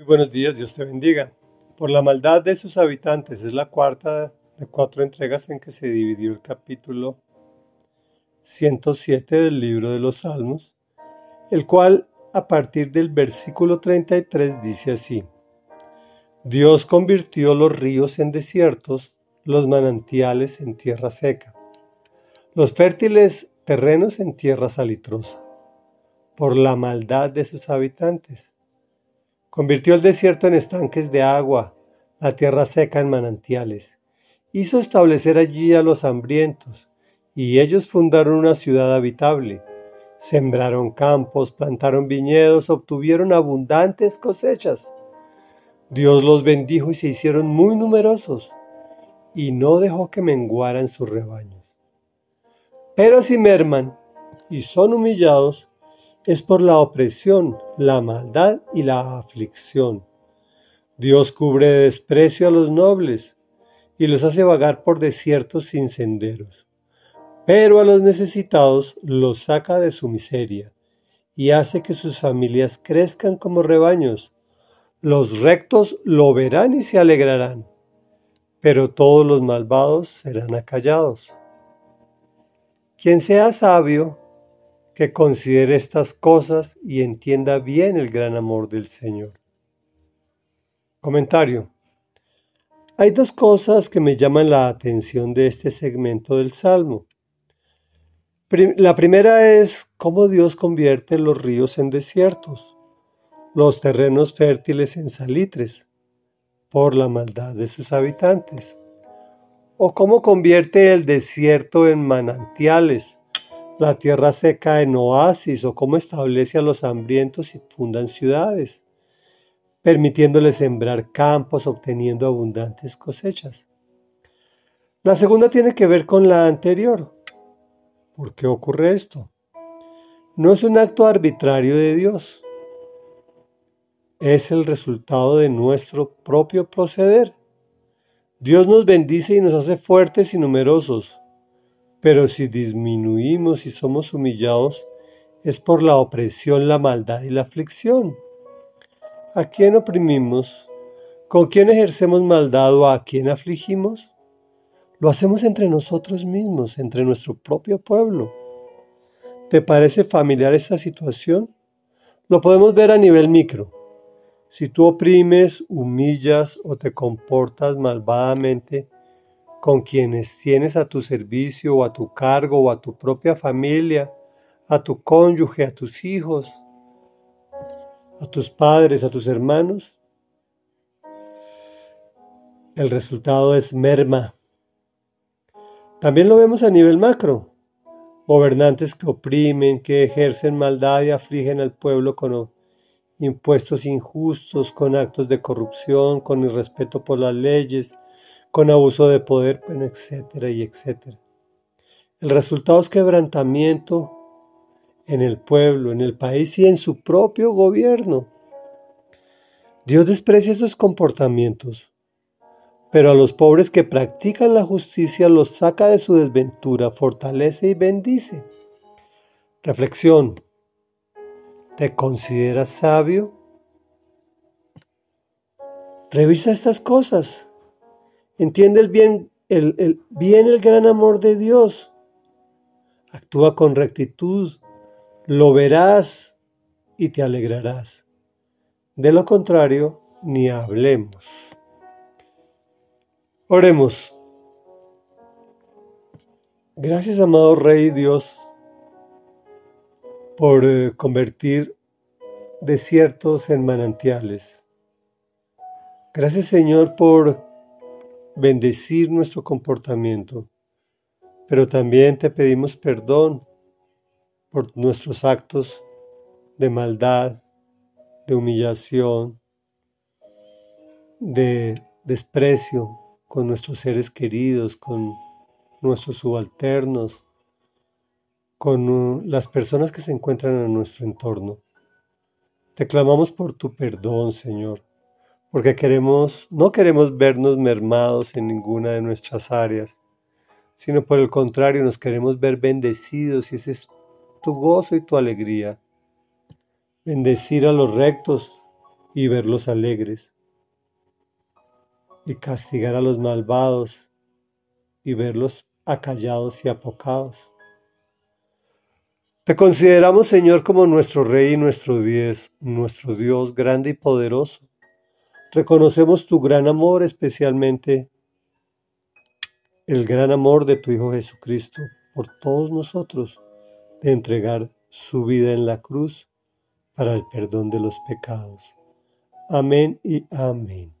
Muy buenos días, Dios te bendiga. Por la maldad de sus habitantes es la cuarta de cuatro entregas en que se dividió el capítulo 107 del libro de los Salmos, el cual a partir del versículo 33 dice así, Dios convirtió los ríos en desiertos, los manantiales en tierra seca, los fértiles terrenos en tierra salitrosa, por la maldad de sus habitantes Convirtió el desierto en estanques de agua, la tierra seca en manantiales. Hizo establecer allí a los hambrientos, y ellos fundaron una ciudad habitable. Sembraron campos, plantaron viñedos, obtuvieron abundantes cosechas. Dios los bendijo y se hicieron muy numerosos, y no dejó que menguaran sus rebaños. Pero si merman y son humillados, es por la opresión, la maldad y la aflicción. Dios cubre de desprecio a los nobles y los hace vagar por desiertos sin senderos. Pero a los necesitados los saca de su miseria y hace que sus familias crezcan como rebaños. Los rectos lo verán y se alegrarán, pero todos los malvados serán acallados. Quien sea sabio, que considere estas cosas y entienda bien el gran amor del Señor. Comentario. Hay dos cosas que me llaman la atención de este segmento del Salmo. La primera es cómo Dios convierte los ríos en desiertos, los terrenos fértiles en salitres, por la maldad de sus habitantes, o cómo convierte el desierto en manantiales, la tierra seca en oasis o cómo establece a los hambrientos y fundan ciudades, permitiéndoles sembrar campos, obteniendo abundantes cosechas. La segunda tiene que ver con la anterior. ¿Por qué ocurre esto? No es un acto arbitrario de Dios. Es el resultado de nuestro propio proceder. Dios nos bendice y nos hace fuertes y numerosos pero si disminuimos y somos humillados, es por la opresión, la maldad y la aflicción. ¿A quién oprimimos? ¿Con quién ejercemos maldad o a quién afligimos? Lo hacemos entre nosotros mismos, entre nuestro propio pueblo. ¿Te parece familiar esta situación? Lo podemos ver a nivel micro. Si tú oprimes, humillas o te comportas malvadamente, con quienes tienes a tu servicio o a tu cargo o a tu propia familia, a tu cónyuge, a tus hijos, a tus padres, a tus hermanos, el resultado es merma. También lo vemos a nivel macro. Gobernantes que oprimen, que ejercen maldad y afligen al pueblo con impuestos injustos, con actos de corrupción, con irrespeto por las leyes, con abuso de poder, etcétera y etcétera. El resultado es quebrantamiento en el pueblo, en el país y en su propio gobierno. Dios desprecia esos comportamientos, pero a los pobres que practican la justicia los saca de su desventura, fortalece y bendice. Reflexión. ¿Te consideras sabio? Revisa estas cosas. Entiende el bien, el, bien el gran amor de Dios. Actúa con rectitud, lo verás y te alegrarás. De lo contrario, ni hablemos. Oremos. Gracias, amado Rey Dios, por eh, convertir desiertos en manantiales. Gracias, Señor, por bendecir nuestro comportamiento, pero también te pedimos perdón por nuestros actos de maldad, de humillación, de desprecio con nuestros seres queridos, con nuestros subalternos, con uh, las personas que se encuentran en nuestro entorno. Te clamamos por tu perdón, Señor porque queremos, no queremos vernos mermados en ninguna de nuestras áreas, sino por el contrario nos queremos ver bendecidos y ese es tu gozo y tu alegría. Bendecir a los rectos, y verlos alegres, y castigar a los malvados y verlos acallados y apocados. Te consideramos, Señor, como nuestro Rey y nuestro Dios, nuestro Dios grande y poderoso. Reconocemos tu gran amor, especialmente el gran amor de tu Hijo Jesucristo por todos nosotros, de entregar su vida en la cruz para el perdón de los pecados. Amén y amén.